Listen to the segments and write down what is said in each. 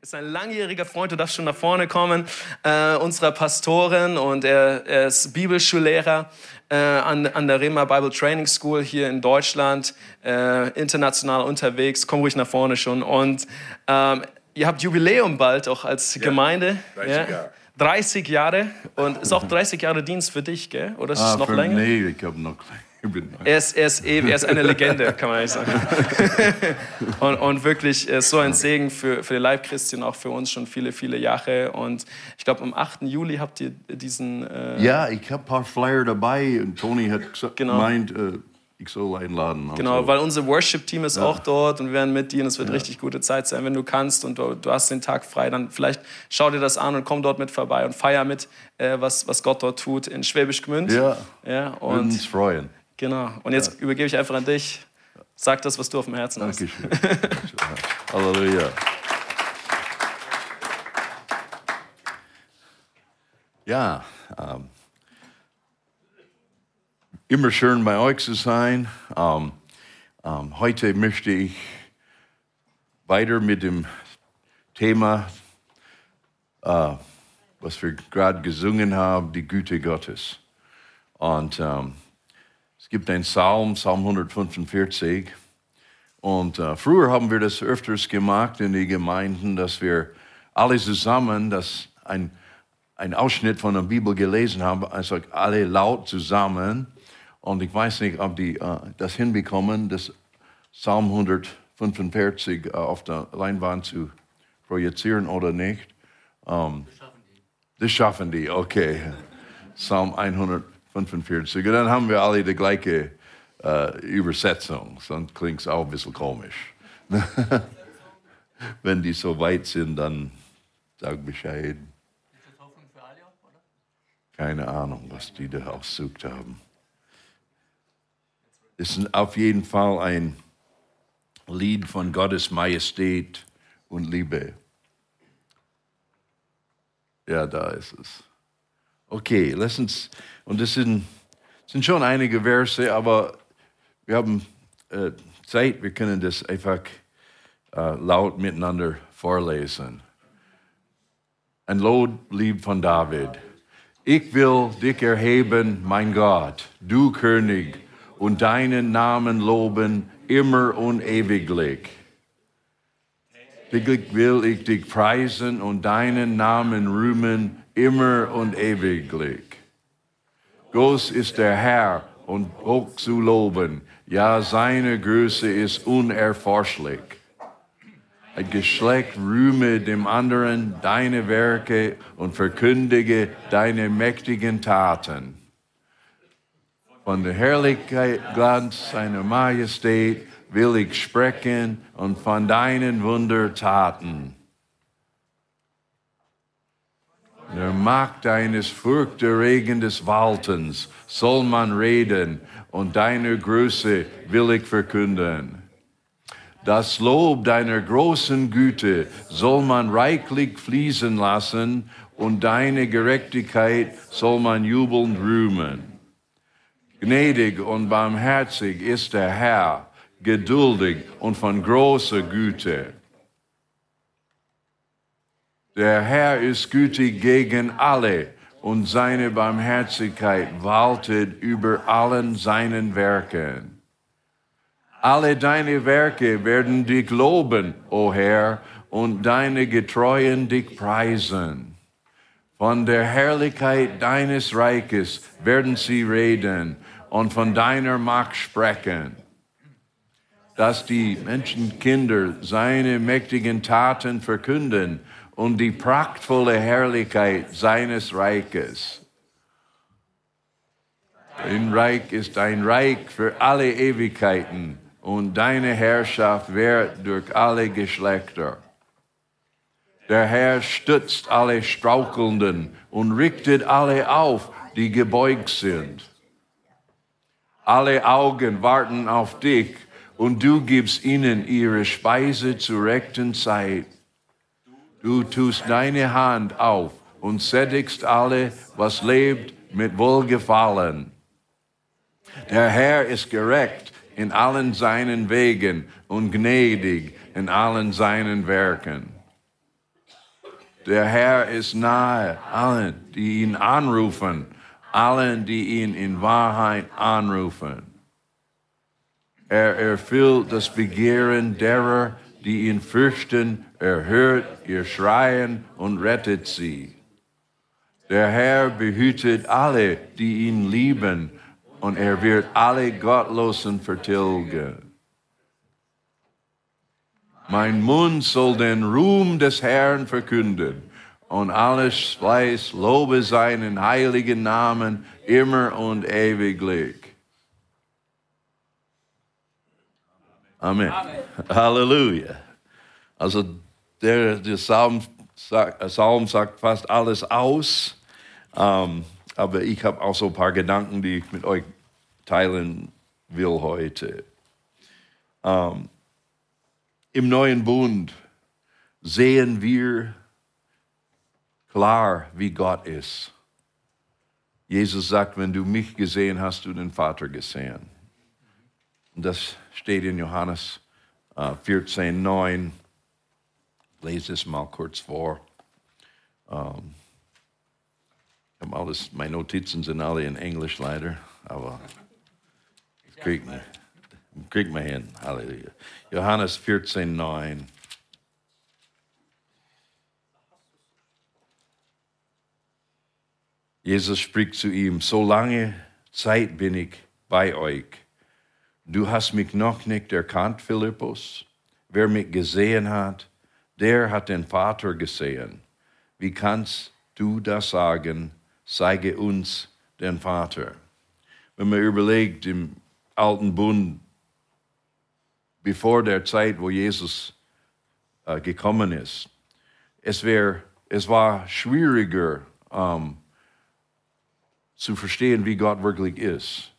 Ist ein langjähriger Freund, du darfst schon nach vorne kommen, äh, unserer Pastorin und er, er ist Bibelschullehrer äh, an, an der Rema Bible Training School hier in Deutschland, äh, international unterwegs, komm ruhig nach vorne schon. Und ähm, ihr habt Jubiläum bald auch als ja, Gemeinde. 30 ja. Jahre. 30 Jahre und ist auch 30 Jahre Dienst für dich, gell? Oder ist ah, es noch länger? Nee, ich habe noch er ist, er, ist, er ist eine Legende, kann man eigentlich sagen. und, und wirklich ist so ein Segen für, für die Leib-Christian, auch für uns schon viele, viele Jahre. Und ich glaube, am 8. Juli habt ihr diesen. Äh ja, ich habe ein paar Flyer dabei und Tony hat genau. gemeint, äh, ich soll einladen. Genau, so. weil unser Worship-Team ist ja. auch dort und wir werden mit dir und es wird ja. richtig gute Zeit sein, wenn du kannst und du, du, hast den Tag frei, dann vielleicht schau dir das an und komm dort mit vorbei und feier mit, äh, was, was Gott dort tut in Schwäbisch Gmünd. Ja, ja und uns freuen. Genau. Und jetzt ja. übergebe ich einfach an dich. Sag das, was du auf dem Herzen hast. Dankeschön. Halleluja. Ja, ähm, immer schön bei euch zu sein. Ähm, ähm, heute möchte ich weiter mit dem Thema, äh, was wir gerade gesungen haben, die Güte Gottes. Und ähm, es gibt einen Psalm, Psalm 145. Und äh, früher haben wir das öfters gemacht in den Gemeinden, dass wir alle zusammen das ein, ein Ausschnitt von der Bibel gelesen haben, also alle laut zusammen. Und ich weiß nicht, ob die äh, das hinbekommen, das Psalm 145 äh, auf der Leinwand zu projizieren oder nicht. Ähm, das schaffen die. Das schaffen die, okay. Psalm 145. 45. Und dann haben wir alle die gleiche äh, Übersetzung, sonst klingt es auch ein bisschen komisch. Wenn die so weit sind, dann sag Bescheid. Keine Ahnung, was die da aussucht haben. Es ist auf jeden Fall ein Lied von Gottes Majestät und Liebe. Ja, da ist es. Okay, lass uns, und das sind, sind schon einige Verse, aber wir haben äh, Zeit, wir können das einfach äh, laut miteinander vorlesen. Ein Loblied von David. Ich will dich erheben, mein Gott, du König, und deinen Namen loben immer und ewiglich. Täglich will ich dich preisen und deinen Namen rühmen immer und ewiglich. Groß ist der Herr und hoch zu loben, ja, seine Größe ist unerforschlich. Ein Geschlecht rühme dem anderen deine Werke und verkündige deine mächtigen Taten. Von der Herrlichkeit, Glanz seiner Majestät will ich sprechen und von deinen Wundertaten. Der Macht deines furchterregendes Waltens soll man reden und deine Größe will ich verkünden. Das Lob deiner großen Güte soll man reichlich fließen lassen und deine Gerechtigkeit soll man jubelnd rühmen. Gnädig und barmherzig ist der Herr, geduldig und von großer Güte. Der Herr ist gütig gegen alle und seine Barmherzigkeit waltet über allen seinen Werken. Alle deine Werke werden dich loben, o Herr, und deine Getreuen dich preisen. Von der Herrlichkeit deines Reiches werden sie reden und von deiner Macht sprechen. Dass die Menschenkinder seine mächtigen Taten verkünden und die prachtvolle Herrlichkeit seines Reiches. Dein Reich ist ein Reich für alle Ewigkeiten und deine Herrschaft währt durch alle Geschlechter. Der Herr stützt alle Strauchelnden und richtet alle auf, die gebeugt sind. Alle Augen warten auf dich und du gibst ihnen ihre Speise zur rechten Zeit. Du tust deine Hand auf und sättigst alle, was lebt, mit Wohlgefallen. Der Herr ist gerecht in allen seinen Wegen und gnädig in allen seinen Werken. Der Herr ist nahe allen, die ihn anrufen, allen, die ihn in Wahrheit anrufen. Er erfüllt das Begehren derer, die ihn fürchten, er hört ihr Schreien und rettet sie. Der Herr behütet alle, die ihn lieben, und er wird alle Gottlosen vertilgen. Mein Mund soll den Ruhm des Herrn verkünden und alles Fleiß lobe seinen heiligen Namen immer und ewiglich. Amen. Amen. Halleluja. Also der, der Psalm, sagt, Psalm sagt fast alles aus. Ähm, aber ich habe auch so ein paar Gedanken, die ich mit euch teilen will heute. Ähm, Im neuen Bund sehen wir klar, wie Gott ist. Jesus sagt, wenn du mich gesehen hast, du den Vater gesehen. Und das steht in Johannes äh, 14, 9. Lese es mal kurz vor. Habe alles, meine Notizen sind alle in Englisch leider, aber ich krieg, krieg mal hin. Halleluja. Johannes 14, 9. Jesus spricht zu ihm, so lange Zeit bin ich bei euch. Du hast mich noch nicht erkannt, Philippus. Wer mich gesehen hat, der hat den Vater gesehen. Wie kannst du das sagen? zeige uns den Vater. Wenn man überlegt, im alten Bund, bevor der Zeit, wo Jesus äh, gekommen ist, es, wär, es war schwieriger ähm, zu verstehen, wie Gott wirklich ist.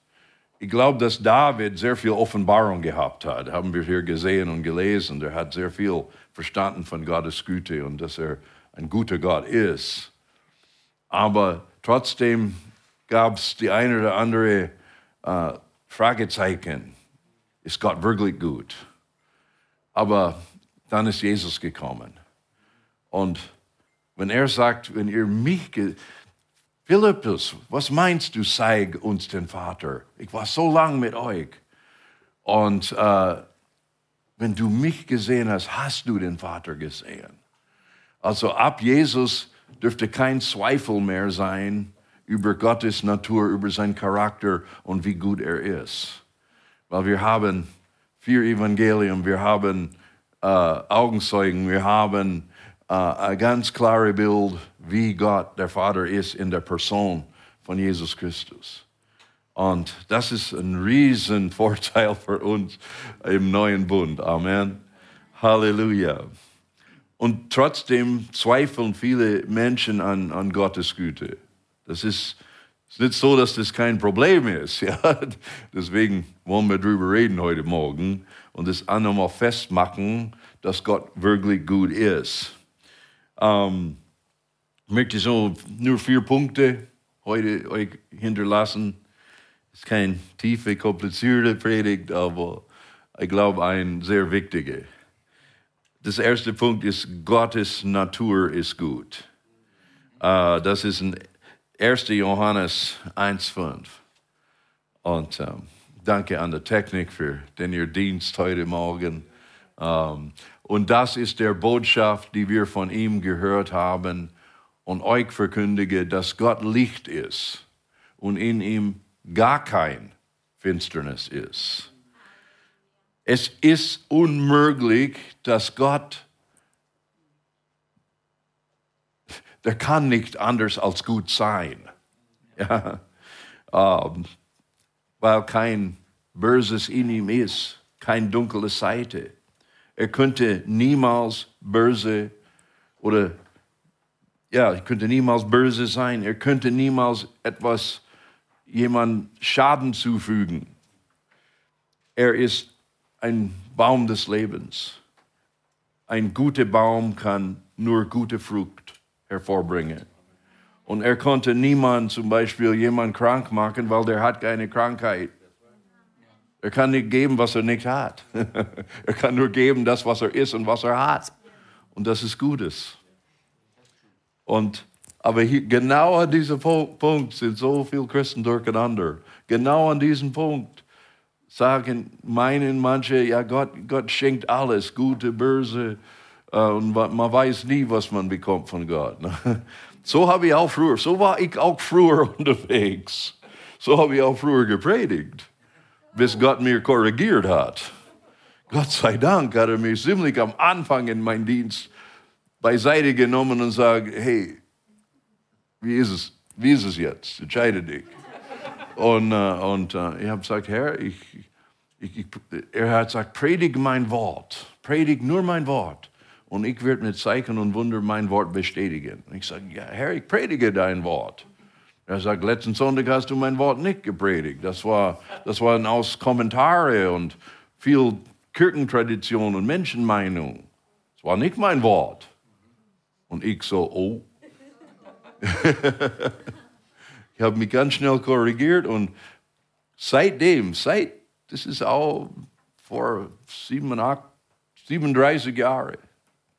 Ich glaube, dass David sehr viel Offenbarung gehabt hat, haben wir hier gesehen und gelesen. Er hat sehr viel verstanden von Gottes Güte und dass er ein guter Gott ist. Aber Trotzdem gab es die eine oder andere äh, Fragezeichen. Ist Gott wirklich gut? Aber dann ist Jesus gekommen. Und wenn er sagt, wenn ihr mich, Philippus, was meinst du, zeig uns den Vater? Ich war so lang mit euch. Und äh, wenn du mich gesehen hast, hast du den Vater gesehen. Also ab Jesus dürfte kein Zweifel mehr sein über Gottes Natur, über seinen Charakter und wie gut er ist. Weil wir haben vier Evangelien, wir haben äh, Augenzeugen, wir haben äh, ein ganz klares Bild, wie Gott, der Vater, ist in der Person von Jesus Christus. Und das ist ein Riesenvorteil für uns im neuen Bund. Amen. Halleluja. Und trotzdem zweifeln viele Menschen an, an Gottes Güte. Das ist, ist nicht so, dass das kein Problem ist. Ja? Deswegen wollen wir darüber reden heute Morgen und das nochmal festmachen, dass Gott wirklich gut ist. Ähm, ich möchte so nur vier Punkte heute euch hinterlassen. Es ist keine tiefe, komplizierte Predigt, aber ich glaube, ein sehr wichtiger. Das erste Punkt ist, Gottes Natur ist gut. Uh, das ist in 1. Johannes 1,5. Und um, danke an der Technik für den ihr Dienst heute Morgen. Um, und das ist der Botschaft, die wir von ihm gehört haben und euch verkündige, dass Gott Licht ist und in ihm gar kein Finsternis ist. Es ist unmöglich, dass Gott, der kann nicht anders als gut sein. Ja, ähm, weil kein Böses in ihm ist, keine dunkle Seite. Er könnte niemals böse oder ja, er könnte niemals böse sein. Er könnte niemals etwas jemand Schaden zufügen. Er ist ein Baum des Lebens. Ein guter Baum kann nur gute Frucht hervorbringen. Und er konnte niemand zum Beispiel jemand krank machen, weil der hat keine Krankheit. Er kann nicht geben, was er nicht hat. er kann nur geben das, was er ist und was er hat. Und das ist Gutes. Und, aber hier, genau an diesem Punkt sind so viele Christen durcheinander. Genau an diesem Punkt sagen, meinen manche, ja, Gott, Gott schenkt alles, gute, böse, äh, und man weiß nie, was man bekommt von Gott. Ne? So habe ich auch früher, so war ich auch früher unterwegs. So habe ich auch früher gepredigt, bis Gott mir korrigiert hat. Gott sei Dank hat er mich ziemlich am Anfang in meinem Dienst beiseite genommen und gesagt, hey, wie ist es, wie ist es jetzt? Entscheide dich. Und, äh, und äh, ich habe gesagt, Herr, ich, ich, ich, er hat gesagt, predige mein Wort, predige nur mein Wort. Und ich werde mit Zeichen und Wunder mein Wort bestätigen. Und ich sage, ja, Herr, ich predige dein Wort. Er sagt, letzten Sonntag hast du mein Wort nicht gepredigt. Das war, das waren aus Kommentare und viel Kirchentradition und Menschenmeinung. Das war nicht mein Wort. Und ich so, oh. ich habe mich ganz schnell korrigiert und seitdem, seit, das ist auch vor 37 Jahren,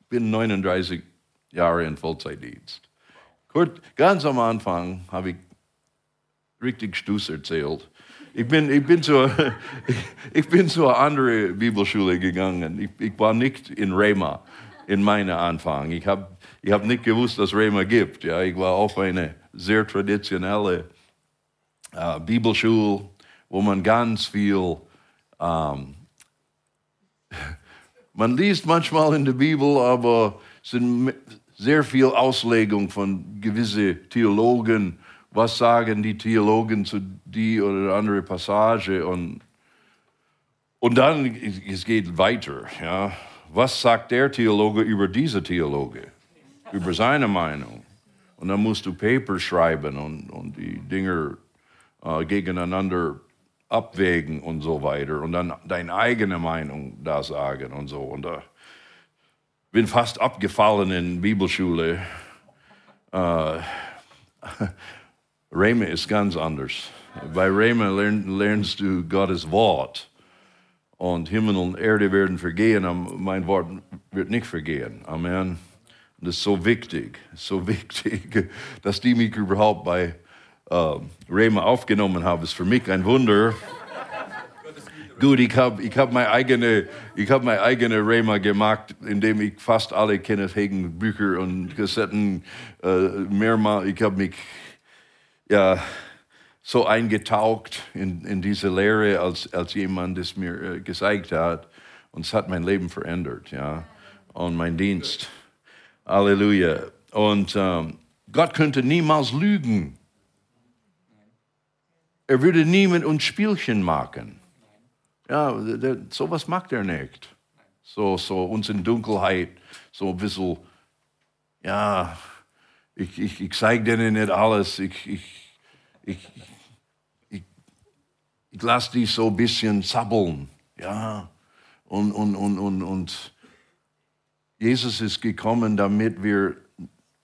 bin 39 Jahre in Vollzeitdienst. Kurt, ganz am Anfang habe ich richtig Stuss erzählt. Ich bin, ich bin, zur, ich bin zur anderen Bibelschule gegangen. Ich, ich war nicht in Rema in meiner Anfang. Ich habe ich hab nicht gewusst, dass Rema gibt. Ja, ich war auf eine sehr traditionelle äh, Bibelschule, wo man ganz viel, ähm, man liest manchmal in der Bibel, aber sind sehr viel Auslegung von gewissen Theologen. Was sagen die Theologen zu die oder andere Passage? Und, und dann, es geht weiter. Ja. Was sagt der Theologe über diese Theologe? Über seine Meinung? Und dann musst du Paper schreiben und, und die Dinge äh, gegeneinander abwägen und so weiter und dann deine eigene Meinung da sagen und so. Und da bin fast abgefallen in Bibelschule. Äh, Reme ist ganz anders. Bei Reme lern, lernst du Gottes Wort. Und Himmel und Erde werden vergehen, mein Wort wird nicht vergehen. Amen. Und das ist so wichtig, so wichtig, dass die mich überhaupt bei äh, Reme aufgenommen haben, ist für mich ein Wunder. Gut, ich habe ich hab meine eigene, hab meine eigene Rema gemacht, indem ich fast alle Kenneth Hagen Bücher und Kassetten äh, mehrmals, ich habe mich ja so eingetaucht in, in diese Lehre, als, als jemand es mir äh, gezeigt hat. Und es hat mein Leben verändert, ja, und mein Dienst. Halleluja. Und ähm, Gott könnte niemals lügen. Er würde nie mit uns Spielchen machen. Ja, der, sowas macht er nicht. So, so uns in Dunkelheit, so ein bisschen, ja, ich, ich, ich zeige denen nicht alles, ich, ich, ich, ich, ich lasse die so ein bisschen zappeln, ja, und, und, und, und, und Jesus ist gekommen, damit wir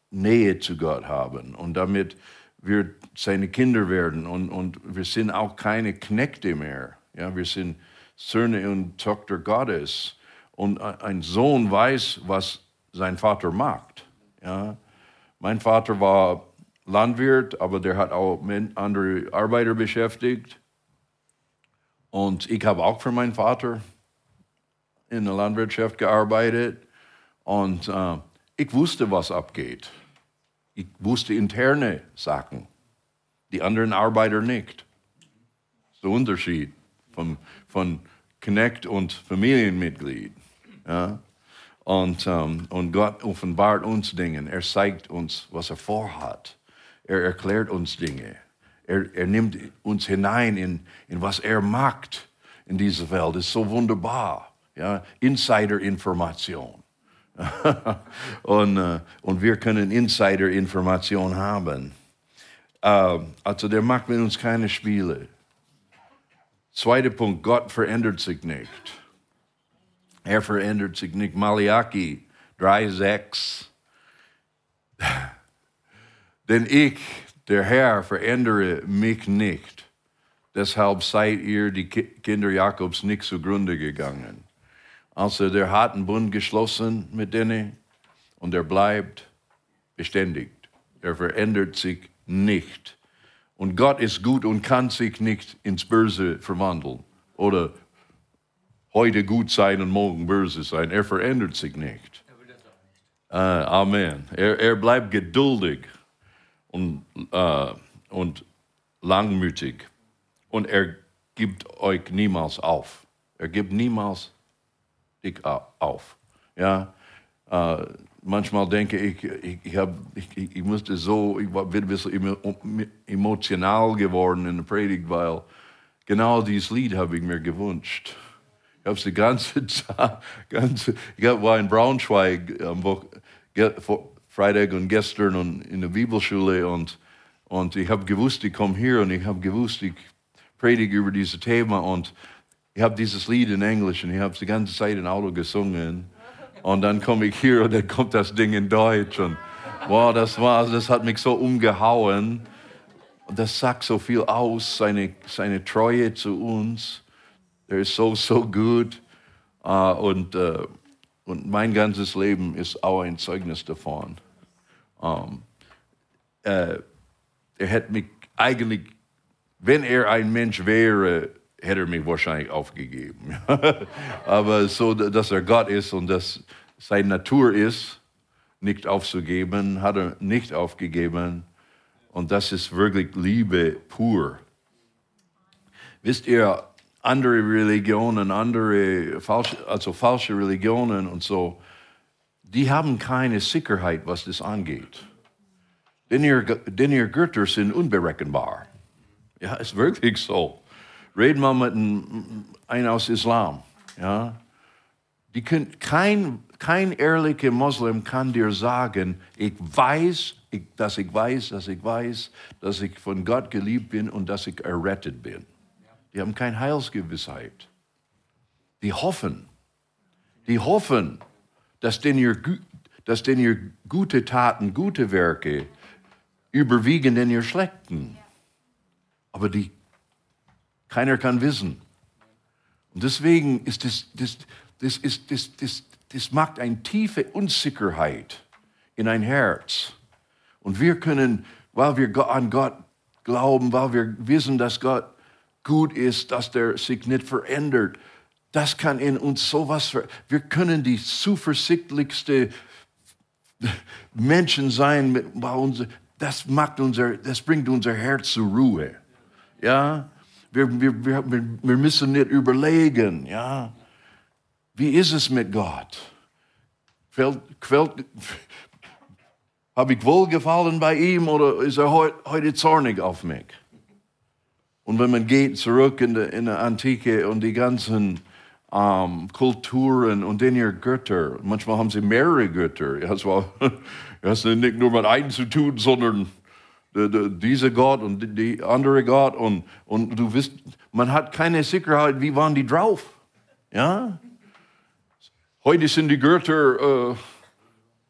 Nähe zu Gott haben und damit wir seine Kinder werden und, und wir sind auch keine Knechte mehr, ja, wir sind Söhne und Tochter Gottes. Und ein Sohn weiß, was sein Vater macht. Ja? Mein Vater war Landwirt, aber der hat auch andere Arbeiter beschäftigt. Und ich habe auch für meinen Vater in der Landwirtschaft gearbeitet. Und äh, ich wusste, was abgeht. Ich wusste interne Sachen, die anderen Arbeiter nicht. Das ist der Unterschied vom, von Knecht und Familienmitglied. Ja? Und, um, und Gott offenbart uns Dinge. Er zeigt uns, was er vorhat. Er erklärt uns Dinge. Er, er nimmt uns hinein in, in was er macht in dieser Welt. Das ist so wunderbar. Ja? Insider-Information. und, uh, und wir können Insider-Information haben. Uh, also der macht mit uns keine Spiele. Zweiter Punkt, Gott verändert sich nicht. Er verändert sich nicht. Malachi 3,6. Denn ich, der Herr, verändere mich nicht. Deshalb seid ihr, die Kinder Jakobs, nicht zugrunde gegangen. Also der hat einen Bund geschlossen mit denen und er bleibt beständig. Er verändert sich nicht. Und Gott ist gut und kann sich nicht ins Böse verwandeln. Oder heute gut sein und morgen böse sein. Er verändert sich nicht. Äh, Amen. Er, er bleibt geduldig und, äh, und langmütig. Und er gibt euch niemals auf. Er gibt niemals dich auf. Ja, äh, manchmal denke ich, ich, ich, hab, ich, ich musste so, ich bin ein bisschen emotional geworden in der Predigt, weil genau dieses Lied habe ich mir gewünscht. Ich habe es die ganze Zeit, ganze, ich war in Braunschweig am Freitag und gestern und in der Bibelschule und, und ich habe gewusst, ich komme hier und ich habe gewusst, ich predige über dieses Thema und ich habe dieses Lied in Englisch und ich habe es die ganze Zeit im Auto gesungen. Und dann komme ich hier und dann kommt das Ding in Deutsch. Und wow, das war, das hat mich so umgehauen. Und das sagt so viel aus, seine, seine Treue zu uns. Er ist so, so gut. Uh, und, uh, und mein ganzes Leben ist auch ein Zeugnis davon. Um, uh, er hätte mich eigentlich, wenn er ein Mensch wäre, hätte er mich wahrscheinlich aufgegeben. Aber so, dass er Gott ist und dass seine Natur ist, nicht aufzugeben, hat er nicht aufgegeben. Und das ist wirklich Liebe pur. Wisst ihr, andere Religionen, andere falsche, also falsche Religionen und so, die haben keine Sicherheit, was das angeht. Denn ihr, denn ihr Götter sind unberechenbar. Ja, ist wirklich so. Red mal mit einem aus Islam. Ja? Die können, kein, kein ehrlicher Moslem kann dir sagen, ich weiß, ich, dass ich weiß, dass ich weiß, dass ich von Gott geliebt bin und dass ich errettet bin. Die haben keine Heilsgewissheit. Die hoffen, die hoffen, dass denn ihr, dass denn ihr gute Taten, gute Werke überwiegen denn ihr schlechten. Aber die keiner kann wissen. Und deswegen ist das, das, das, ist, das, das, das macht eine tiefe Unsicherheit in ein Herz. Und wir können, weil wir an Gott glauben, weil wir wissen, dass Gott gut ist, dass der sich nicht verändert, das kann in uns sowas ver Wir können die zuversichtlichste Menschen sein, das macht unser, das bringt unser Herz zur Ruhe. Ja, wir, wir, wir, wir müssen nicht überlegen, ja, wie ist es mit Gott? Habe ich wohlgefallen bei ihm oder ist er heute, heute zornig auf mich? Und wenn man geht zurück in der, in der Antike und die ganzen ähm, Kulturen und den ihr Götter, manchmal haben sie mehrere Götter. Es war, das hat nicht nur mit einem zu tun, sondern dieser Gott und die andere Gott und, und du wisst, man hat keine Sicherheit, wie waren die drauf? Ja? Heute sind die Götter äh,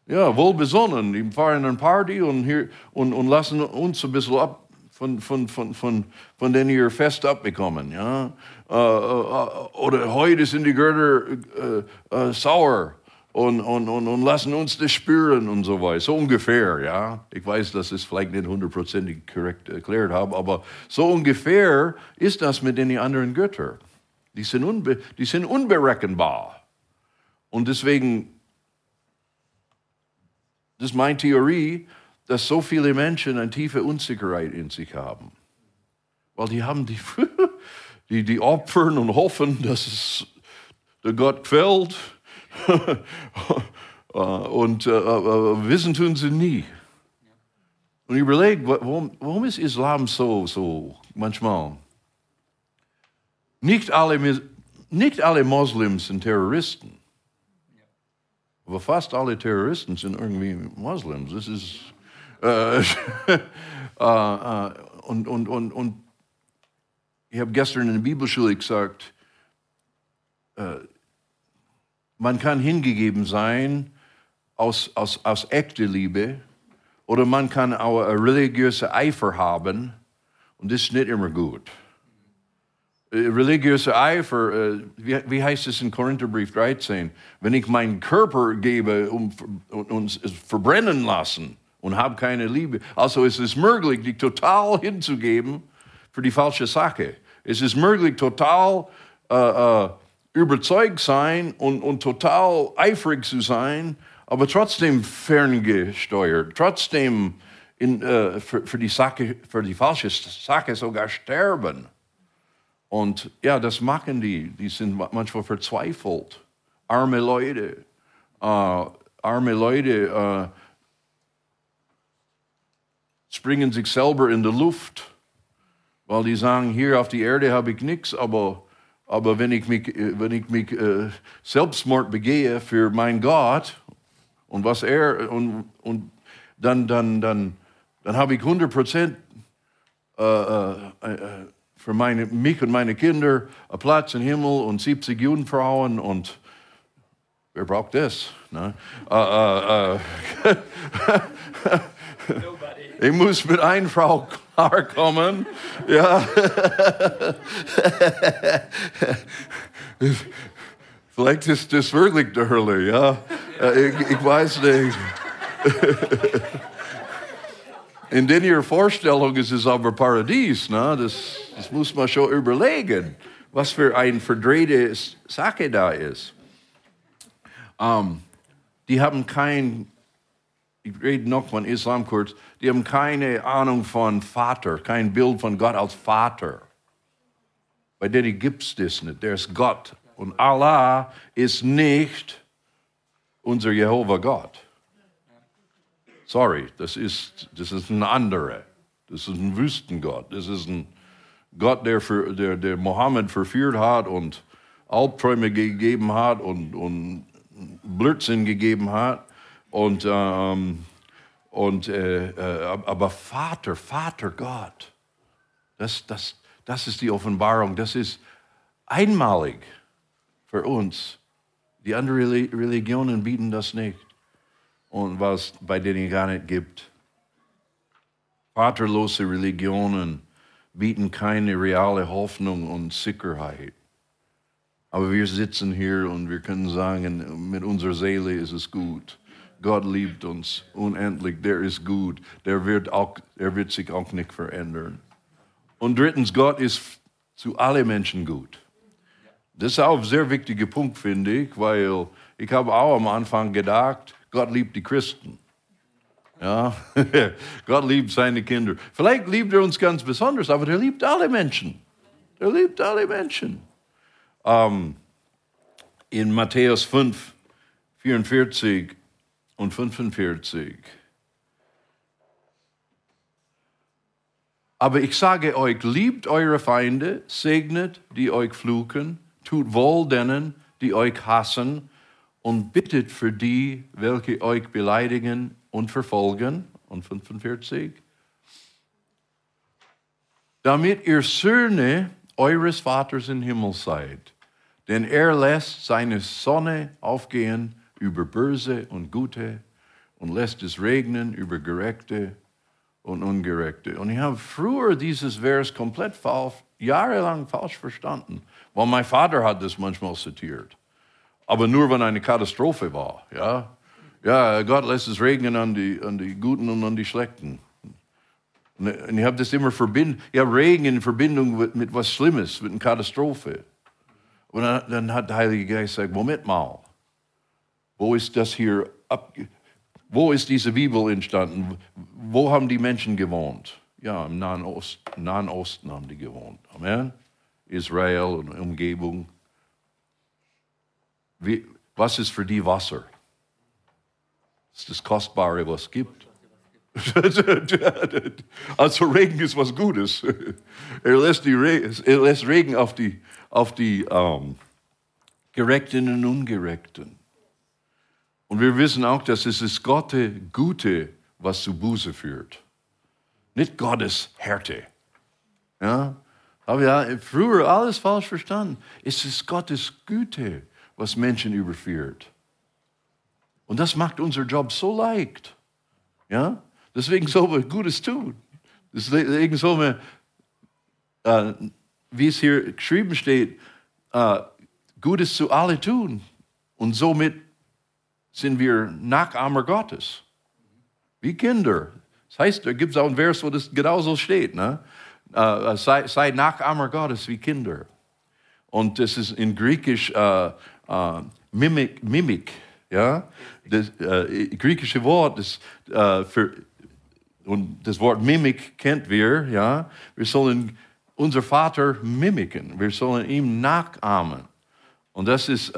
ja, wohlbesonnen, die feiern eine Party und, hier, und, und lassen uns ein bisschen ab von, von, von, von, von denen ihr Fest abbekommen. Ja? Äh, äh, oder heute sind die Götter äh, äh, sauer und, und, und, und lassen uns das spüren und so weiter. So ungefähr, ja. Ich weiß, dass ich es vielleicht nicht hundertprozentig korrekt erklärt habe, aber so ungefähr ist das mit den anderen Göttern. Die sind, unbe die sind unberechenbar. Und deswegen, das ist meine Theorie, dass so viele Menschen eine tiefe Unsicherheit in sich haben. Weil die haben die, die, die opfern und hoffen, dass es der Gott gefällt und äh, äh, wissen tun sie nie. Und überlegt, warum, warum ist Islam so, so manchmal? Nicht alle, nicht alle Moslems sind Terroristen. Aber fast alle Terroristen sind irgendwie Moslems. Das ist. Äh, äh, äh, und, und, und, und ich habe gestern in der Bibelschule gesagt, äh, man kann hingegeben sein aus, aus, aus echter Liebe oder man kann auch eine religiöse Eifer haben und das ist nicht immer gut. Äh, religiöse Eifer, äh, wie heißt es in Korintherbrief 13? Wenn ich meinen Körper gebe und, und verbrennen lassen und habe keine Liebe. Also es ist möglich, dich total hinzugeben für die falsche Sache. Es ist möglich, total äh, äh, überzeugt sein und, und total eifrig zu sein, aber trotzdem ferngesteuert, trotzdem in, äh, für, für, die Sache, für die falsche Sache sogar sterben. Und ja, das machen die. Die sind manchmal verzweifelt. Arme Leute, äh, arme Leute äh, springen sich selber in die Luft, weil die sagen, hier auf die Erde habe ich nichts, aber, aber wenn ich mich, wenn ich mich äh, Selbstmord begehe für mein Gott und was er, und, und dann, dann, dann, dann habe ich 100 Prozent äh, äh, äh, für meine, mich und meine Kinder einen Platz im Himmel und 70 Jugendfrauen und wer braucht das? Ne? Äh, äh, ich muss mit einer Frau klarkommen. Ja. Vielleicht ist das wirklich der Hölle, ja. Ich, ich weiß nicht. In ihrer Vorstellung ist es aber Paradies. Ne? Das, das muss man schon überlegen, was für ein verdrehte Sache da ist. Um, ähm, die haben kein, ich rede noch von Islam kurz, die haben keine Ahnung von Vater, kein Bild von Gott als Vater. Bei denen gibt es das nicht. Der ist Gott. Und Allah ist nicht unser Jehova Gott. Sorry, das ist, das ist ein anderer. Das ist ein Wüstengott. Das ist ein Gott, der, für, der, der Mohammed verführt hat und Albträume gegeben hat und, und Blödsinn gegeben hat. Und, ähm, und, äh, äh, aber Vater, Vater Gott, das, das, das ist die Offenbarung. Das ist einmalig für uns. Die anderen Religionen bieten das nicht. Und was bei denen gar nicht gibt. Vaterlose Religionen bieten keine reale Hoffnung und Sicherheit. Aber wir sitzen hier und wir können sagen, mit unserer Seele ist es gut. Gott liebt uns unendlich, der ist gut, der wird, auch, der wird sich auch nicht verändern. Und drittens, Gott ist zu allen Menschen gut. Das ist auch ein sehr wichtiger Punkt, finde ich, weil ich habe auch am Anfang gedacht, Gott liebt die Christen. Ja, Gott liebt seine Kinder. Vielleicht liebt er uns ganz besonders, aber er liebt alle Menschen. Er liebt alle Menschen. Um, in Matthäus 5, 44 und 45. Aber ich sage euch, liebt eure Feinde, segnet, die euch fluchen, tut wohl denen, die euch hassen und bittet für die, welche euch beleidigen und verfolgen. Und 45. Damit ihr Söhne eures Vaters im Himmel seid. Denn er lässt seine Sonne aufgehen über Böse und Gute und lässt es regnen über Gerechte und Ungerechte. Und ich habe früher dieses Vers komplett falsch, jahrelang falsch verstanden, weil mein Vater hat das manchmal zitiert. Aber nur, wenn eine Katastrophe war. Ja, ja Gott lässt es regnen an die, an die Guten und an die Schlechten. Und ich habe das immer verbinden. Habe Regen in Verbindung mit, mit was Schlimmes, mit einer Katastrophe. Und dann hat der Heilige Geist gesagt, Moment mal, wo ist das hier ab, wo ist diese Bibel entstanden? Wo haben die Menschen gewohnt? Ja, im Nahen, Ost, Nahen Osten haben die gewohnt. Amen. Israel und Umgebung. Wie, was ist für die Wasser? Das ist das Kostbare, was es gibt. also Regen ist was Gutes. Er lässt, Regen, er lässt Regen auf die, auf die ähm, Gerechten und Ungerechten. Und wir wissen auch, dass es ist Gottes Gute, was zu Buße führt. Nicht Gottes Härte. Ja? Aber ja, früher alles falsch verstanden. Es ist Gottes Güte, was Menschen überführt. Und das macht unser Job so leicht. Ja? Deswegen sollen wir Gutes tun. Deswegen sollen wir, äh, wie es hier geschrieben steht, äh, Gutes zu alle tun. Und somit sind wir Nachahmer Gottes. wie Kinder. Das heißt, da gibt es auch einen Vers, wo das genauso steht. Ne? Äh, sei, sei Nachahmer Gottes wie Kinder. Und das ist in Griechisch äh, äh, Mimik, Mimik. Ja? Das griechische Wort ist für, und das Wort Mimik kennt wir. Ja? Wir sollen unser Vater mimiken. Wir sollen ihm nachahmen. Und das ist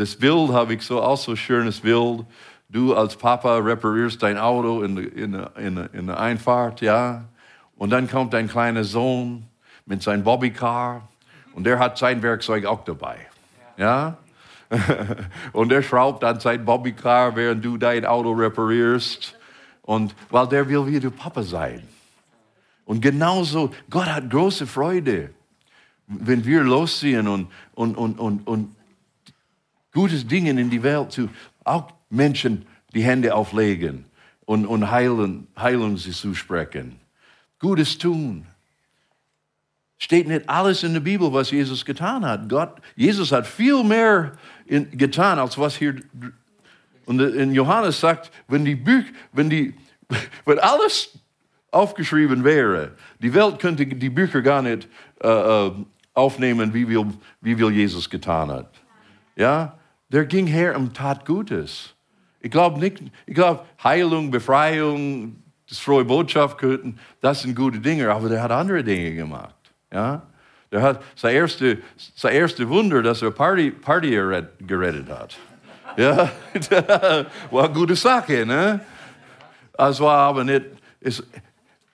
das Bild, habe ich so auch so schönes Bild. Du als Papa reparierst dein Auto in, in, in, in der Einfahrt, ja. Und dann kommt dein kleiner Sohn mit seinem Bobbycar und der hat sein Werkzeug auch dabei, ja. und der schraubt an sein Bobbycar, während du dein Auto reparierst. Und weil der will wie du Papa sein. Und genauso, Gott hat große Freude, wenn wir losziehen und, und, und, und, und Gutes Dingen in die Welt zu, auch Menschen die Hände auflegen und, und heilen, Heilung sie zusprechen. Gutes tun. Steht nicht alles in der Bibel, was Jesus getan hat. Gott, Jesus hat viel mehr in, getan, als was hier. Und in Johannes sagt, wenn die Bücher, wenn die, wenn alles aufgeschrieben wäre, die Welt könnte die Bücher gar nicht äh, äh aufnehmen, wie viel, wie viel Jesus getan hat. Ja, der ging her und tat Gutes. Ich glaube nicht, ich glaube Heilung, Befreiung, das frohe Botschaft könnten, das sind gute Dinge, aber der hat andere Dinge gemacht. Ja? Der hat sein erste, sein erste Wunder, dass er Party, Party gerettet hat. Ja, war eine gute Sache, ne? Das war aber nicht, es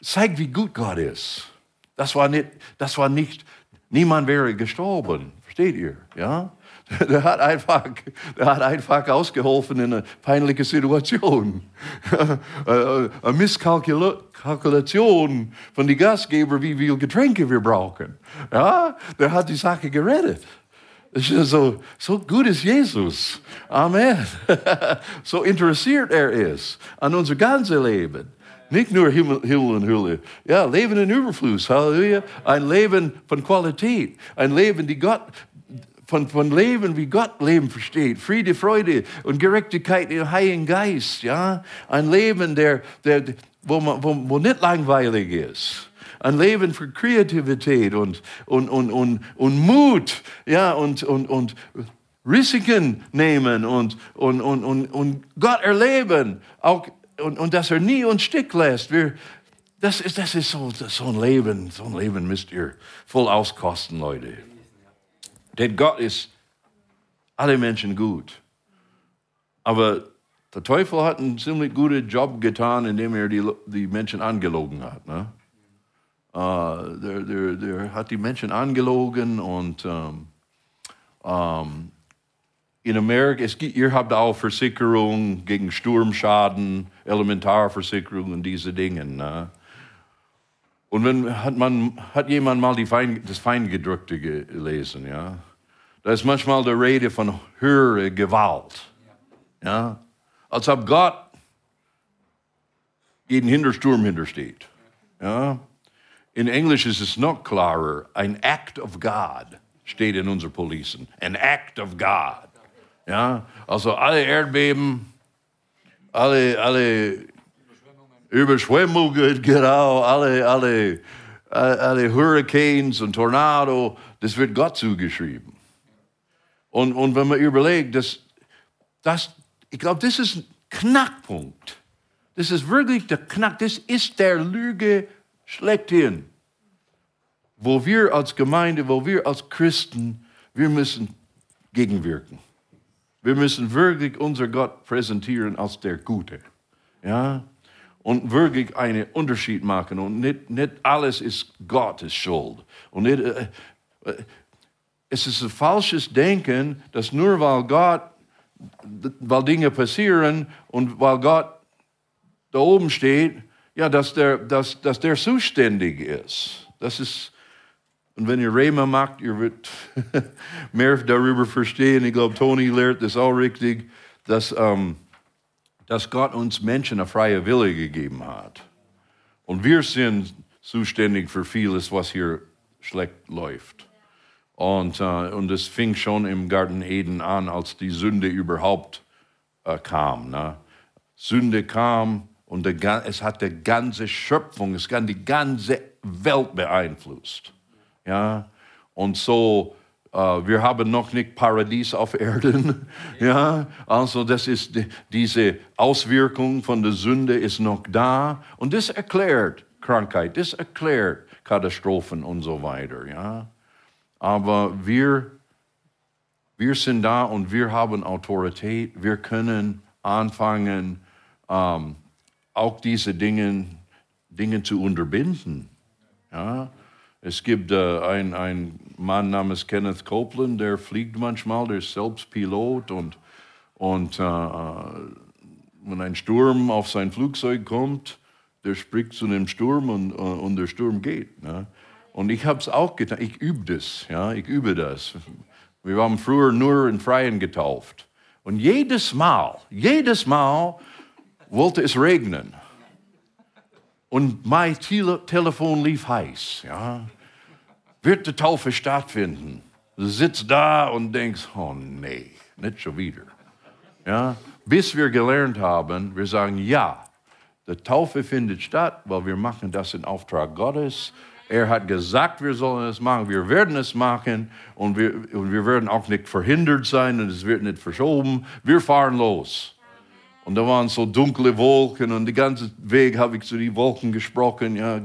zeigt, wie gut Gott ist. Das war nicht, das war nicht, niemand wäre gestorben, versteht ihr? Ja? Der hat einfach, der hat einfach ausgeholfen in einer peinlichen Situation. Eine Misskalkulation von den Gastgebern, wie viele Getränke wir brauchen. Ja, der hat die Sache gerettet. So, so gut ist Jesus. Amen. So interessiert er ist an unser ganzes Leben. Nicht nur Himmel, Himmel und Hölle. Ja, Leben in Überfluss. Halleluja. Ein Leben von Qualität. Ein Leben, die Gott von, von Leben, wie Gott Leben versteht. Friede, Freude und Gerechtigkeit im Heiligen Geist. Ja? Ein Leben, der, der, wo, man, wo, wo nicht langweilig ist. Ein Leben für Kreativität und, und, und, und, und Mut ja? und, und, und Risiken nehmen und, und, und, und, und Gott erleben. Auch, und, und dass er nie uns Stück lässt. Wir, das ist, das ist so, so ein Leben, so ein Leben müsst ihr voll auskosten, Leute. Denn Gott ist alle Menschen gut. Aber der Teufel hat einen ziemlich guten Job getan, indem er die, die Menschen angelogen hat. Ne? Uh, der, der, der, hat die Menschen angelogen und um, ähm, um, ähm, in Amerika, es gibt, ihr habt auch Versicherungen gegen Sturmschaden, Elementarversicherungen und diese Dinge. Ne? Und wenn hat man hat jemand mal Fein, das Feingedrückte gelesen, ja, da ist manchmal die Rede von höherer Gewalt, ja, als ob Gott jeden Hintersturm hintersteht, ja. In Englisch ist es noch klarer. Ein Act of God steht in unserer Policen. An Act of God. Ja, also alle Erdbeben, alle, alle Überschwemmungen, genau, alle, alle, alle Hurricanes und Tornado, das wird Gott zugeschrieben. Und, und wenn man überlegt, dass, dass ich glaube, das ist ein Knackpunkt. Das ist wirklich der Knack, das ist der Lüge schlechthin. Wo wir als Gemeinde, wo wir als Christen, wir müssen gegenwirken. Wir müssen wirklich unser Gott präsentieren als der Gute. Ja? und wirklich einen Unterschied machen. Und nicht, nicht alles ist Gottes Schuld. Und nicht, äh, äh, es ist ein falsches Denken, dass nur weil Gott, weil Dinge passieren und weil Gott da oben steht, ja, dass der, dass, dass der zuständig ist. Das ist, und wenn ihr Rema macht, ihr wird mehr darüber verstehen. Ich glaube, Tony lehrt das auch richtig, dass, ähm, dass Gott uns Menschen eine freie Wille gegeben hat. Und wir sind zuständig für vieles, was hier schlecht läuft. Und, äh, und es fing schon im Garten Eden an, als die Sünde überhaupt äh, kam. Ne? Sünde kam Und der, es hat die ganze Schöpfung, es hat die ganze Welt beeinflusst. Ja, und so, äh, wir haben noch nicht Paradies auf Erden. Ja, also das ist die, diese Auswirkung von der Sünde ist noch da. Und das erklärt Krankheit, das erklärt Katastrophen und so weiter. Ja, aber wir, wir sind da und wir haben Autorität. Wir können anfangen, ähm, auch diese Dinge, Dinge zu unterbinden. Ja? Es gibt äh, einen Mann namens Kenneth Copeland, der fliegt manchmal, der ist selbst Pilot und, und äh, wenn ein Sturm auf sein Flugzeug kommt, der spricht zu dem Sturm und, äh, und der Sturm geht. Ne? Und ich habe es auch getan, ich übe das, ja? ich übe das. Wir haben früher nur in Freien getauft. Und jedes Mal, jedes Mal wollte es regnen. Und mein Tele Telefon lief heiß. Ja. Wird die Taufe stattfinden? Du sitzt da und denkst, oh nee, nicht schon wieder. Ja. Bis wir gelernt haben, wir sagen, ja, die Taufe findet statt, weil wir machen das in Auftrag Gottes. Er hat gesagt, wir sollen es machen. Wir werden es machen und wir, und wir werden auch nicht verhindert sein und es wird nicht verschoben. Wir fahren los. Und da waren so dunkle Wolken und den ganzen Weg habe ich zu den Wolken gesprochen, ja,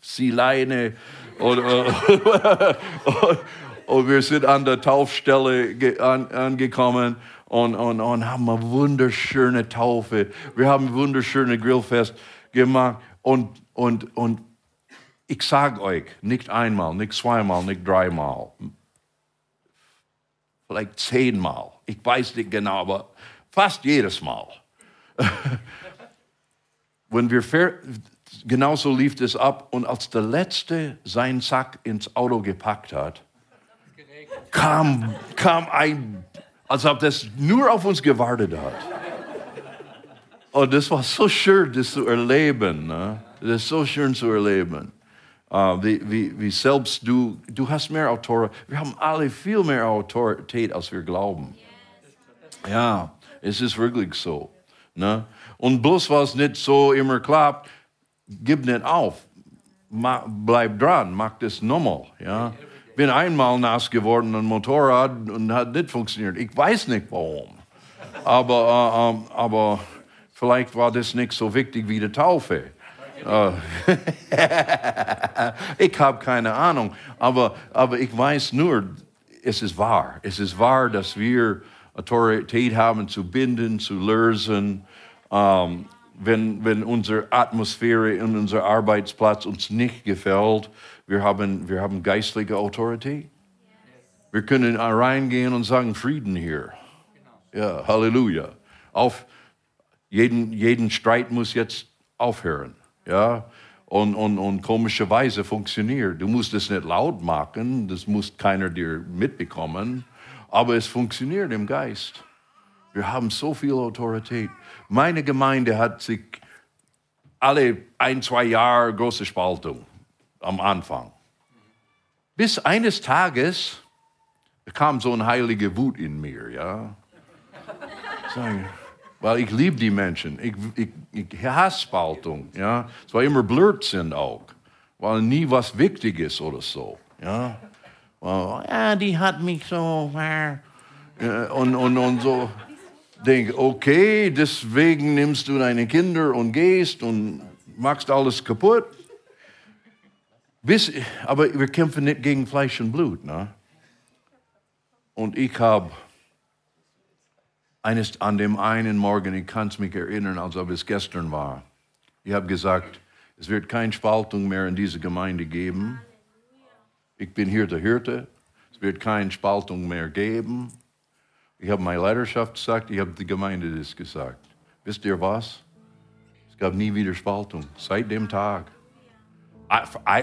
sie Leine. Und, und, und, wir sind an der Taufstelle an, angekommen und, und, und haben eine wunderschöne Taufe. Wir haben ein wunderschönes Grillfest gemacht und, und, und ich sage euch, nicht einmal, nicht zweimal, nicht dreimal, vielleicht zehnmal, ich weiß nicht genau, aber Fast jedes Mal. Wenn wir genauso lief es ab und als der Letzte seinen Sack ins Auto gepackt hat, kam, kam ein, als ob das nur auf uns gewartet hat. Und das war so schön, das zu erleben. Ne? Das ist so schön zu erleben. Uh, wie, wie, wie, selbst du, du hast mehr Autorität. Wir haben alle viel mehr Autorität, als wir glauben. Ja. Es ist wirklich so. Ne? Und bloß was nicht so immer klappt, gib nicht auf. Ma, bleib dran, mach das nochmal. Ja? Bin einmal nass geworden am Motorrad und hat nicht funktioniert. Ich weiß nicht warum. Aber, äh, äh, aber vielleicht war das nicht so wichtig wie die Taufe. Äh, ich habe keine Ahnung. Aber, aber ich weiß nur, es ist wahr. Es ist wahr, dass wir Autorität haben zu binden, zu lösen. Ähm, wenn, wenn unsere Atmosphäre in unserem Arbeitsplatz uns nicht gefällt, wir haben, wir haben geistliche Autorität. Wir können reingehen und sagen, Frieden hier. Ja, Halleluja. Auf jeden, jeden Streit muss jetzt aufhören. Ja, und, und, und komischerweise funktioniert. Du musst es nicht laut machen, das muss keiner dir mitbekommen aber es funktioniert im Geist. Wir haben so viel Autorität. Meine Gemeinde hat sich alle ein, zwei Jahre große Spaltung am Anfang. Bis eines Tages kam so eine heilige Wut in mir, ja. Weil ich liebe die Menschen. Ich, ich, ich hasse Spaltung, ja. Es war immer Blödsinn auch. Weil nie was Wichtiges oder so, ja oh, ja, die hat mich so. Äh, und, und, und so. Denk, okay, deswegen nimmst du deine Kinder und gehst und machst alles kaputt. Bis, aber wir kämpfen nicht gegen Fleisch und Blut. Ne? Und ich habe eines an dem einen Morgen, ich kann es mich erinnern, als ob es gestern war. Ich habe gesagt, es wird keine Spaltung mehr in dieser Gemeinde geben. Ich bin hier der Hirte. Es wird keine Spaltung mehr geben. Ich habe meine Leiterschaft gesagt, ich habe die Gemeinde das gesagt. Wisst ihr was? Es gab nie wieder Spaltung. Seit dem Tag.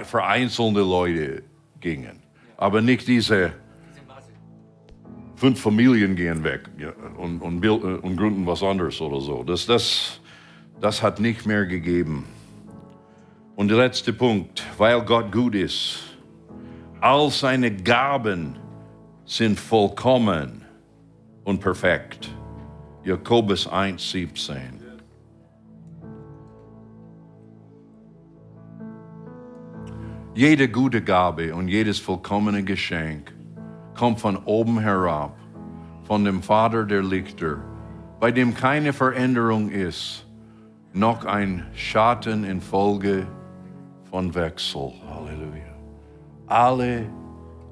Vereinzelte Leute gingen. Aber nicht diese fünf Familien gehen weg und, und, bilden, äh, und gründen was anderes oder so. Das, das, das hat nicht mehr gegeben. Und der letzte Punkt, weil Gott gut ist, all seine Gaben sind vollkommen und perfekt. Jakobus 1, 17. Jede gute Gabe und jedes vollkommene Geschenk kommt von oben herab, von dem Vater der Lichter, bei dem keine Veränderung ist, noch ein Schatten infolge von Wechsel. Halleluja. Alle,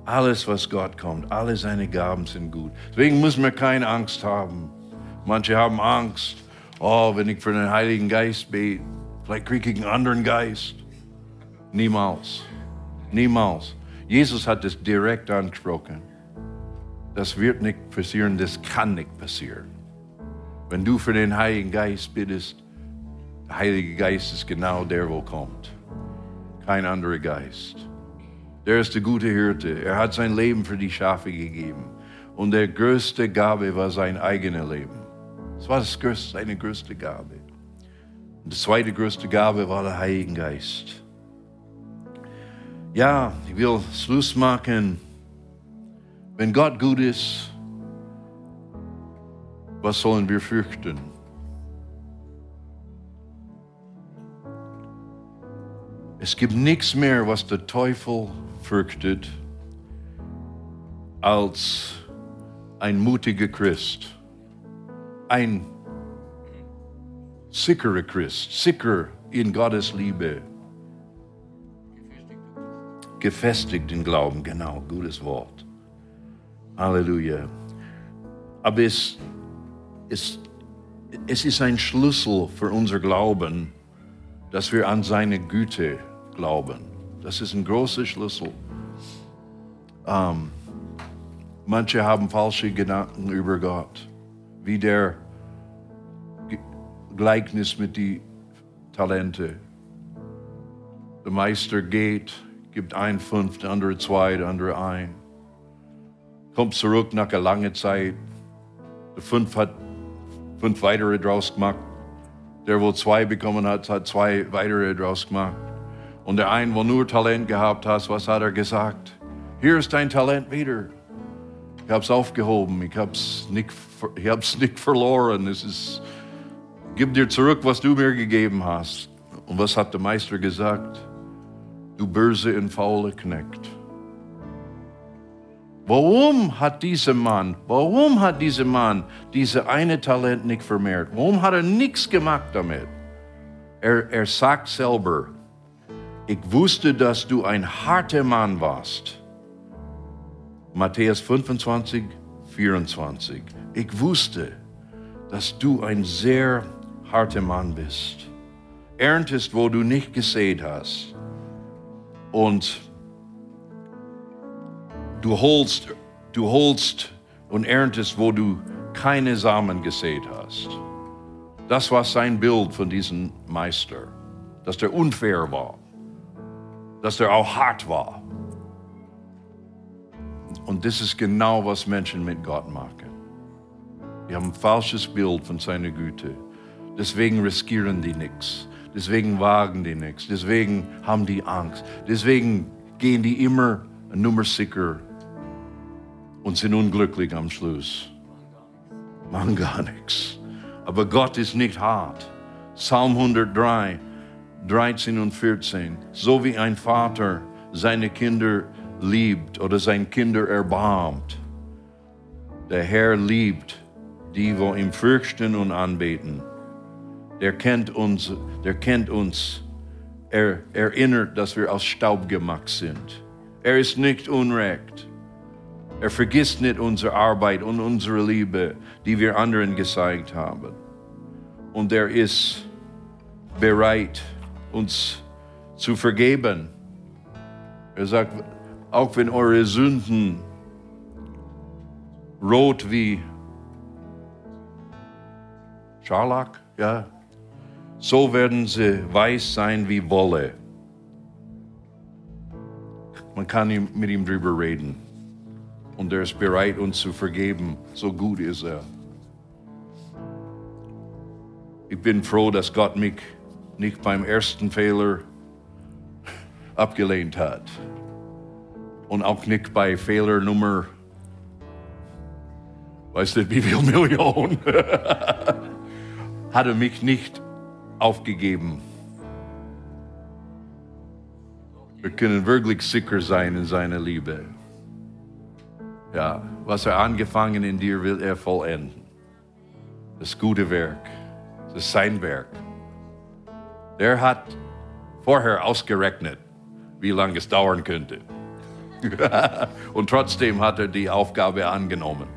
alles, was Gott kommt, alle seine Gaben sind gut. Deswegen muss man keine Angst haben. Manche haben Angst, oh, wenn ich für den Heiligen Geist bete, vielleicht kriege ich einen anderen Geist. Niemals. Niemals. Jesus hat es direkt angesprochen. Das wird nicht passieren, das kann nicht passieren. Wenn du für den Heiligen Geist bittest, der Heilige Geist ist genau der, wo kommt. Kein anderer Geist. Der ist der gute Hirte. Er hat sein Leben für die Schafe gegeben. Und der größte Gabe war sein eigenes Leben. Das war das größte, seine größte Gabe. Und die zweite größte Gabe war der Heilige Geist. Ja, ich will Schluss machen. Wenn Gott gut ist, was sollen wir fürchten? Es gibt nichts mehr, was der Teufel fürchtet, als ein mutiger Christ, ein sicherer Christ, sicher in Gottes Liebe, gefestigt im Glauben, genau, gutes Wort. Halleluja. Aber es, es, es ist ein Schlüssel für unser Glauben, dass wir an seine Güte glauben. Das ist ein großer Schlüssel. Ähm, manche haben falsche Gedanken über Gott, wie der Gleichnis mit den Talente. Der Meister geht, gibt ein fünf, der andere zwei, der andere ein. Kommt zurück nach einer langen Zeit. Der fünf hat fünf weitere draus gemacht. Der, wo zwei bekommen hat, hat zwei weitere draus gemacht. Und der eine, wo nur Talent gehabt hat, was hat er gesagt? Hier ist dein Talent wieder. Ich habe es aufgehoben, ich habe nicht, ich hab's nicht verloren. Es ist, gib dir zurück, was du mir gegeben hast. Und was hat der Meister gesagt? Du böse und faule Knecht. Warum hat dieser Mann, warum hat dieser Mann diese eine Talent nicht vermehrt? Warum hat er nichts gemacht damit? Er, er sagt selber, ich wusste, dass du ein harter Mann warst. Matthäus 25, 24. Ich wusste, dass du ein sehr harter Mann bist. Erntest, wo du nicht gesät hast. Und du holst, du holst und erntest, wo du keine Samen gesät hast. Das war sein Bild von diesem Meister, dass der unfair war dass er auch hart war. Und das ist genau, was Menschen mit Gott machen. Die haben ein falsches Bild von seiner Güte. Deswegen riskieren die nichts. Deswegen wagen die nichts. Deswegen haben die Angst. Deswegen gehen die immer Nummer sicher und sind unglücklich am Schluss. Machen gar nichts. Aber Gott ist nicht hart. Psalm 103. 13 und 14. So wie ein Vater seine Kinder liebt oder seine Kinder erbarmt. Der Herr liebt die, wo ihm fürchten und anbeten. Der kennt uns, der kennt uns. Er erinnert, dass wir aus Staub gemacht sind. Er ist nicht unrecht. Er vergisst nicht unsere Arbeit und unsere Liebe, die wir anderen gezeigt haben. Und er ist bereit, uns zu vergeben. Er sagt, auch wenn eure Sünden rot wie Scharlach, ja, so werden sie weiß sein wie Wolle. Man kann mit ihm drüber reden. Und er ist bereit, uns zu vergeben. So gut ist er. Ich bin froh, dass Gott mich nicht beim ersten Fehler abgelehnt hat. Und auch nicht bei Fehler Nummer, weißt du, wie viel Millionen, er mich nicht aufgegeben. Wir können wirklich sicher sein in seiner Liebe. Ja, was er angefangen in dir will er vollenden. Das gute Werk, das ist sein Werk. Der hat vorher ausgerechnet, wie lange es dauern könnte. Und trotzdem hat er die Aufgabe angenommen.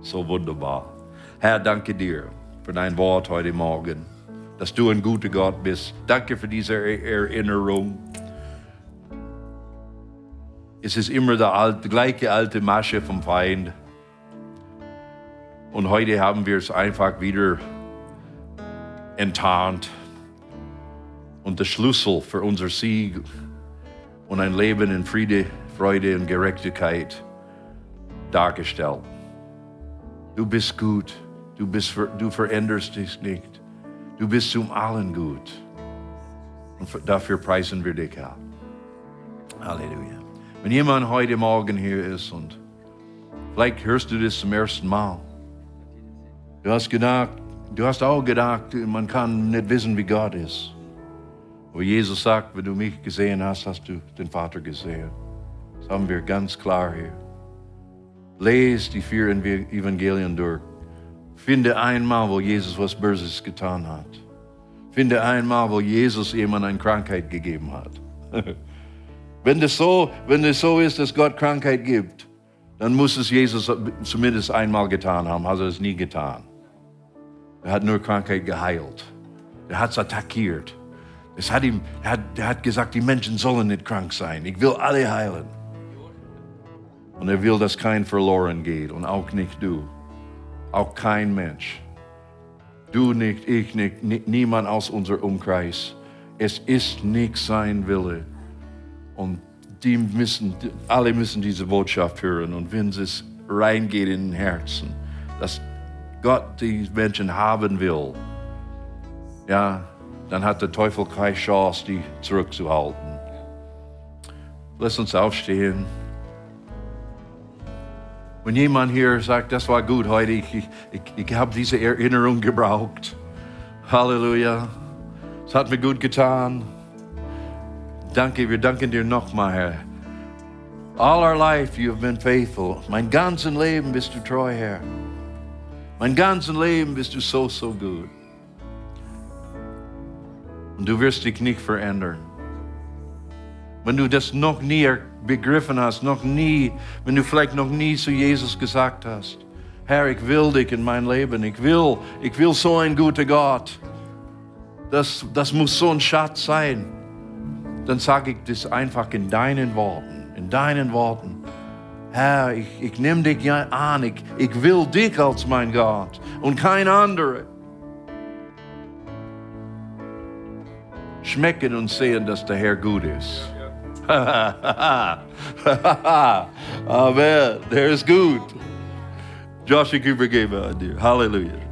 So wunderbar. Herr, danke dir für dein Wort heute Morgen, dass du ein guter Gott bist. Danke für diese Erinnerung. Es ist immer der alte, gleiche alte Masche vom Feind. Und heute haben wir es einfach wieder enttarnt. Und der Schlüssel für unser Sieg und ein Leben in Friede, Freude und Gerechtigkeit dargestellt. Du bist gut. Du, bist, du veränderst dich nicht. Du bist zum allen gut. Und dafür preisen wir dich, Herr. Halleluja. Wenn jemand heute Morgen hier ist und vielleicht hörst du das zum ersten Mal. Du hast gedacht, du hast auch gedacht, man kann nicht wissen, wie Gott ist. Aber Jesus sagt, wenn du mich gesehen hast, hast du den Vater gesehen. Das haben wir ganz klar hier. Lese die vier Evangelien durch. Finde einmal, wo Jesus was Böses getan hat. Finde einmal, wo Jesus jemand eine Krankheit gegeben hat. wenn, das so, wenn es so ist, dass Gott Krankheit gibt, dann muss es Jesus zumindest einmal getan haben. Hat er es nie getan. Er hat nur Krankheit geheilt. Er hat es attackiert. Es hat ihm, er hat, er hat gesagt, die Menschen sollen nicht krank sein. Ich will alle heilen. Und er will, dass kein verloren geht und auch nicht du. Auch kein Mensch. Du nicht, ich nicht, niemand aus unserem Umkreis. Es ist nicht sein Wille. Und die müssen, alle müssen diese Botschaft hören. Und wenn es reingeht in den Herzen, dass Gott die Menschen haben will, ja, dann hat der Teufel keine Chance, die zurückzuhalten. Lass uns aufstehen. Wenn jemand hier sagt, das war gut heute, ich, ich, ich, habe diese Erinnerung gebraucht. Halleluja. Es hat mir gut getan. Danke, wir danken dir nochmal, Herr. All our life you have been faithful. Mein ganzes Leben bist du treu, Herr. Mein ganzes Leben bist du so, so gut. Und du wirst dich nicht verändern. Wenn du das noch nie begriffen hast, noch nie, wenn du vielleicht noch nie zu Jesus gesagt hast, Herr, ich will dich in mein Leben, ich will, ich will so ein guter Gott. Das, das muss so ein Schatz sein. Dann sage ich das einfach in deinen Worten, in deinen Worten. Herr, ich, ich nehme dich an, ich, ich will dich als mein Gott und kein anderer. Schmecken und sehen, dass der Herr gut ist. Amen. Der ist gut. Josh, ich übergebe an dir. Halleluja.